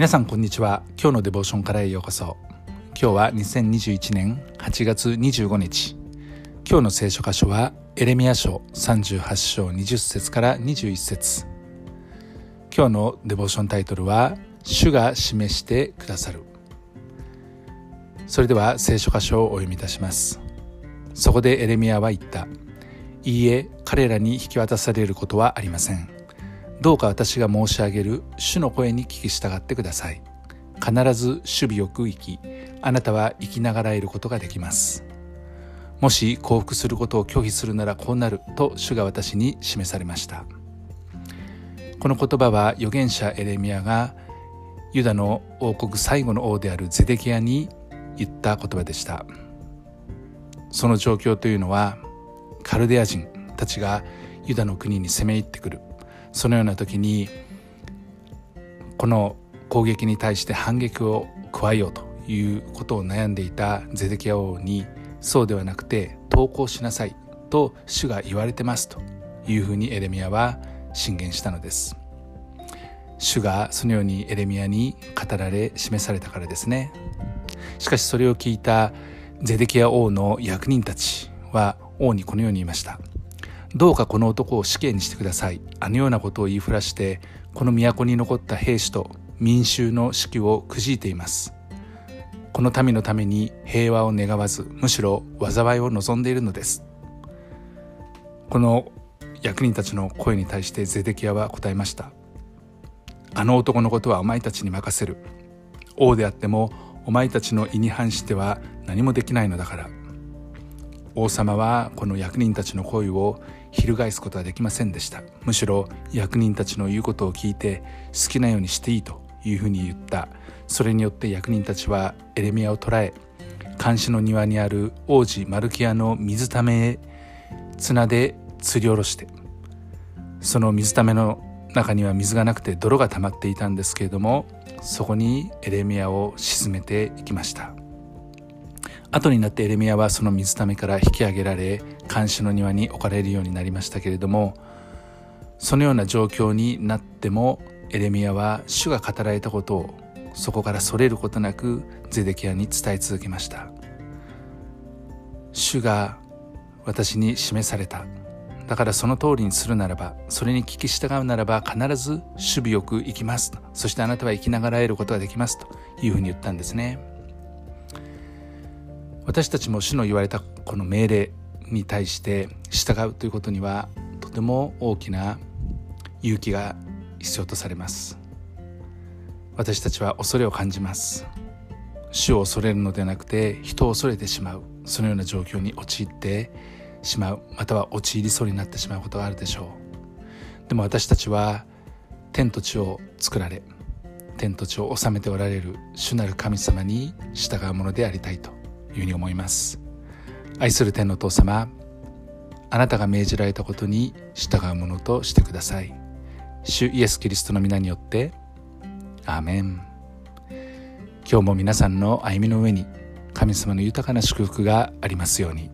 皆さんこんにちは。今日のデボーションからへようこそ。今日は2021年8月25日。今日の聖書箇所はエレミア書38章20節から21節。今日のデボーションタイトルは主が示してくださる。それでは聖書箇所をお読みいたします。そこでエレミアは言った。いいえ彼らに引き渡されることはありません。どうか私が申し上げる主の声に聞き従ってください。必ず守備よく生きあなたは生きながらえることができます。もし降伏することを拒否するならこうなると主が私に示されました。この言葉は預言者エレミアがユダの王国最後の王であるゼデキアに言った言葉でした。その状況というのはカルデア人たちがユダの国に攻め入ってくる。そのような時にこの攻撃に対して反撃を加えようということを悩んでいたゼデキア王にそうではなくて投降しなさいと主が言われてますというふうにエレミアは進言したのです。主がそのようにエレミアに語られ示されたからですね。しかしそれを聞いたゼデキア王の役人たちは王にこのように言いました。どうかこの男を死刑にしてください。あのようなことを言いふらしてこの都に残った兵士と民衆の士気をくじいています。この民のために平和を願わずむしろ災いを望んでいるのです。この役人たちの声に対してゼデキアは答えました。あの男のことはお前たちに任せる。王であってもお前たちの意に反しては何もできないのだから。王様はこの役人たちの声を翻すことはできませんでした。むしろ役人たちの言うことを聞いて好きなようにしていいというふうに言った。それによって役人たちはエレミアを捕らえ監視の庭にある王子マルキアの水ためへ綱で吊り下ろしてその水ための中には水がなくて泥が溜まっていたんですけれどもそこにエレミアを沈めていきました。後になってエレミアはその水ためから引き上げられ監視の庭に置かれるようになりましたけれどもそのような状況になってもエレミアは主が語られたことをそこからそれることなくゼデキアに伝え続けました。主が私に示された。だからその通りにするならばそれに聞き従うならば必ず守備よく生きます。そしてあなたは生きながらえることができますというふうに言ったんですね。私たちも主の言われたこの命令に対して従うということにはとても大きな勇気が必要とされます。私たちは恐れを感じます。主を恐れるのではなくて人を恐れてしまう。そのような状況に陥ってしまう。または陥りそうになってしまうことがあるでしょう。でも私たちは天と地を作られ天と地を治めておられる主なる神様に従うものでありたいと。いうふうに思います。愛する天のお父様あなたが命じられたことに従うものとしてください。主イエス・キリストの皆によってアーメン。今日も皆さんの歩みの上に神様の豊かな祝福がありますように。